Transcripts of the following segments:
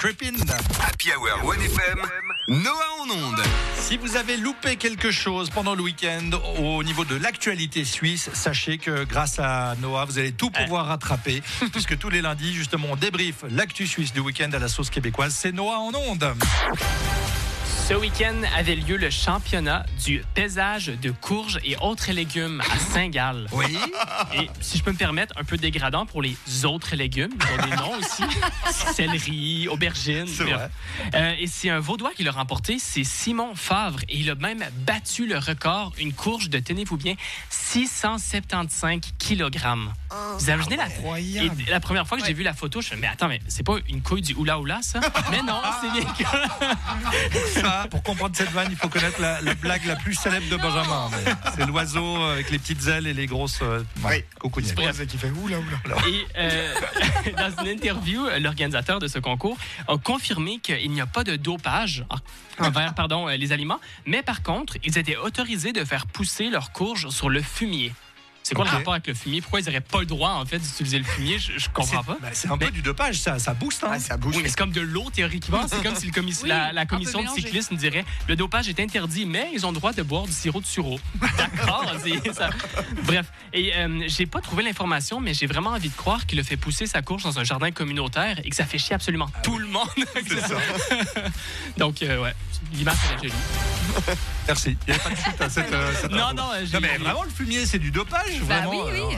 Creepin. Happy Hour 1FM, Noah en onde. Si vous avez loupé quelque chose pendant le week-end au niveau de l'actualité suisse, sachez que grâce à Noah, vous allez tout pouvoir rattraper, puisque tous les lundis, justement, on débrief l'actu suisse du week-end à la sauce québécoise. C'est Noah en onde. Ce week-end avait lieu le championnat du pesage de courges et autres légumes à Saint-Gall. Oui. Et si je peux me permettre, un peu dégradant pour les autres légumes. Ils ont des noms aussi. Céleri, aubergine. C'est vrai. Euh, et c'est un Vaudois qui l'a remporté, c'est Simon Favre. Et il a même battu le record, une courge de, tenez-vous bien, 675 kilogrammes. Vous imaginez la, Incroyable. et la première fois que j'ai vu la photo, je me suis dit, mais attends, mais c'est pas une couille du oula oula, ça? mais non, c'est bien pour comprendre cette vanne, il faut connaître la, la blague la plus célèbre de Benjamin. mais C'est l'oiseau avec les petites ailes et les grosses euh, ouais. C'est qui fait oula oula. Et euh, dans une interview, l'organisateur de ce concours a confirmé qu'il n'y a pas de dopage envers pardon, euh, les aliments, mais par contre, ils étaient autorisés de faire pousser leurs courges sur le fumier. C'est quoi le rapport avec le fumier? Pourquoi ils n'auraient pas le droit, en fait, d'utiliser le fumier? Je, je comprends pas. Bah, c'est un peu Mais- du dopage, ça, ça booste. Hein. Ah, ça. Oui, mais c'est comme de l'eau, théoriquement. C'est comme si le commis- Oui, la, commission de cyclisme dirait le dopage est interdit, mais ils ont le droit de boire du sirop de sureau. D'accord. c'est ça. Bref. Et euh, j'ai pas trouvé l'information, mais j'ai vraiment envie de croire qu'il a fait pousser sa courge dans un jardin communautaire et que ça fait chier absolument tout le monde. Donc, euh, ouais, l'image est jolie. Merci. Il n'y avait pas de chute à cette. euh, cette Non, non, euh, Non, mais vraiment, le fumier, c'est du dopage, Bah oui, oui.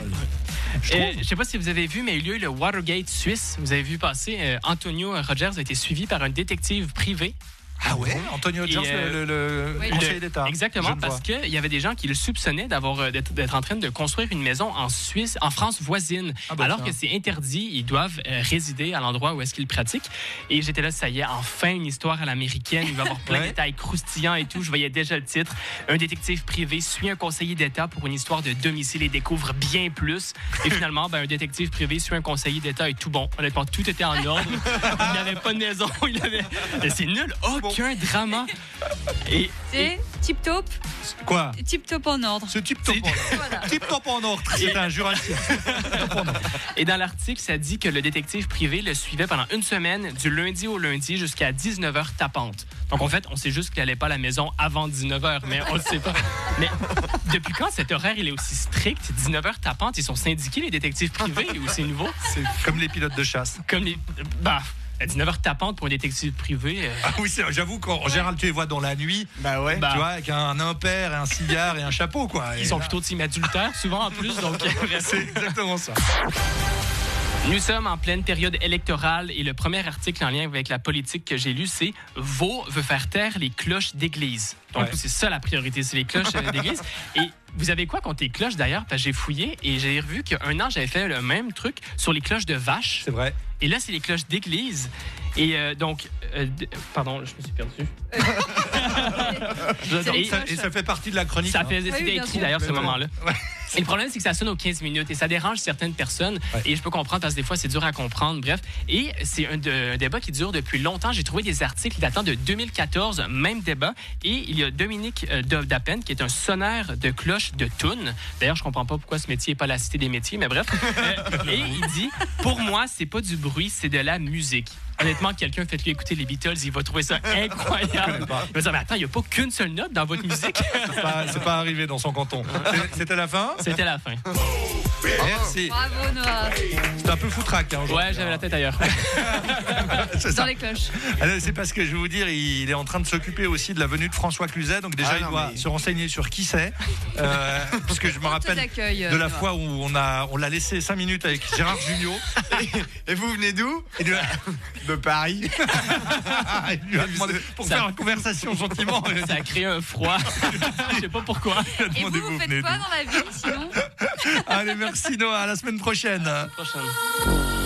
Euh, je sais pas si vous avez vu, mais il y a eu le Watergate suisse. Vous avez vu passer, euh, Antonio Rogers a été suivi par un détective privé Ah ouais Antonio Jones, euh, le, le- le oui. conseiller Le- d'État. Exactement, parce qu'il y avait des gens qui le soupçonnaient d'avoir euh, d'être en train de construire une maison en Suisse, en France voisine, Ah ben alors ça. que c'est interdit. Ils doivent euh, résider à l'endroit où est-ce qu'ils pratiquent. Et j'étais là, ça y est, enfin une histoire à l'américaine. Il va y avoir plein Ouais. de détails croustillants et tout. Je voyais déjà le titre. Un détective privé suit un conseiller d'État pour une histoire de domicile et découvre bien plus. Et finalement, ben, un détective privé suit un conseiller d'État et tout bon. Honnêtement, tout était en ordre. Il n'avait pas de maison. Il avait... C'est nul. Aucun drama. Et, C'est tip top, Quoi tip top en ordre. Ce type top en ordre. Voilà. Type top en ordre. C'est un jurassien. Et dans l'article, ça dit que le détective privé le suivait pendant une semaine, du lundi au lundi, jusqu'à 19h tapante. Donc, en fait, on sait juste qu'il n'allait pas à la maison avant 19h, mais on le sait pas. Mais depuis quand cet horaire il est aussi strict? 19h tapante, ils sont syndiqués, les détectives privés, ou c'est nouveau? C'est comme les pilotes de chasse. Comme les. Bah, à 19h tapante pour un détective privé. euh, Ah oui, j'avoue qu'en général, tu les vois dans la nuit, Bah ouais. bah, tu vois, avec un impair, et un cigare et un chapeau, quoi. Et ils sont là, plutôt team adultères, souvent en plus, donc. bref. C'est exactement ça. Nous sommes en pleine période électorale et le premier article en lien avec la politique que j'ai lu, c'est Vaux veut faire taire les cloches d'église. Donc, Ouais. c'est ça la priorité, c'est les cloches euh, d'église. Et vous avez quoi contre les cloches d'ailleurs? Parce que j'ai fouillé et j'ai revu qu'un an, j'avais fait le même truc sur les cloches de vache. C'est vrai. Et là, c'est les cloches d'église. Et euh, donc, euh, d- pardon, je me suis perdu. Et- Ça- cloches. et ça fait partie de la chronique. Ça hein. fait, Oui, c'était bien écrit sûr. d'ailleurs ce moment-là. Ouais. Et le problème, c'est que ça sonne aux 15 minutes et ça dérange certaines personnes. Ouais. Et je peux comprendre parce que des fois, c'est dur à comprendre. Bref. Et c'est un, de- un débat qui dure depuis longtemps. J'ai trouvé des articles datant de 2014, même débat. Et il y a Dominique euh, Da- Dapen, qui est un sonneur de de Thun. D'ailleurs, je comprends pas pourquoi ce métier n'est pas la cité des métiers, mais bref. Euh, et il dit Pour moi, c'est pas du bruit, c'est de la musique. Honnêtement, quelqu'un fait lui écouter les Beatles, il va trouver ça incroyable. Il va dire, mais attends, il n'y a pas qu'une seule note dans votre musique. C'est pas, arrivé dans son canton. C'était la fin? C'était la fin. Merci. Bravo Noah. C'est un peu foutraque. Hein. Ouais, j'avais la tête ailleurs. C'est Dans ça. les cloches. Alors, C'est parce que je vais vous dire, il est en train de s'occuper aussi de la venue de François Cluzet. Donc déjà, Ah il doit mais- se renseigner sur qui c'est. Euh, que je me rappelle de la Noah. fois où on a on l'a laissé 5 minutes avec Gérard Junior. Et vous venez d'où? De- De Paris. il lui a demandé pour Ça- faire une conversation gentiment. il a dit, Ça a créé un froid. Je sais pas pourquoi. il a Et vous, vous faites quoi dans la vie sinon? Allez, merci Noah, à la semaine prochaine. Prochaine.